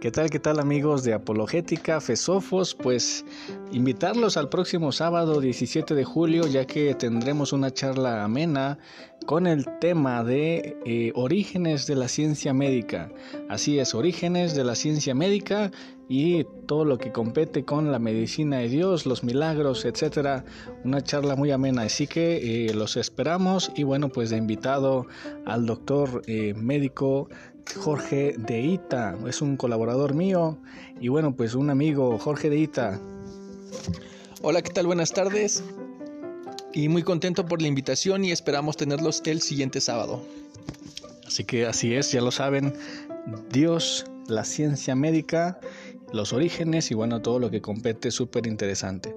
¿Qué tal, qué tal amigos de Apologética, Fesofos? Pues invitarlos al próximo sábado 17 de julio ya que tendremos una charla amena con el tema de eh, orígenes de la ciencia médica. Así es, orígenes de la ciencia médica y todo lo que compete con la medicina de Dios, los milagros, etcétera. Una charla muy amena, así que eh, los esperamos y bueno, pues de invitado al doctor eh, médico Jorge Deita, es un colaborador mío y bueno, pues un amigo, Jorge Deita. Hola, ¿qué tal? Buenas tardes. Y muy contento por la invitación y esperamos tenerlos el siguiente sábado. Así que así es, ya lo saben, Dios, la ciencia médica, los orígenes y bueno, todo lo que compete súper interesante.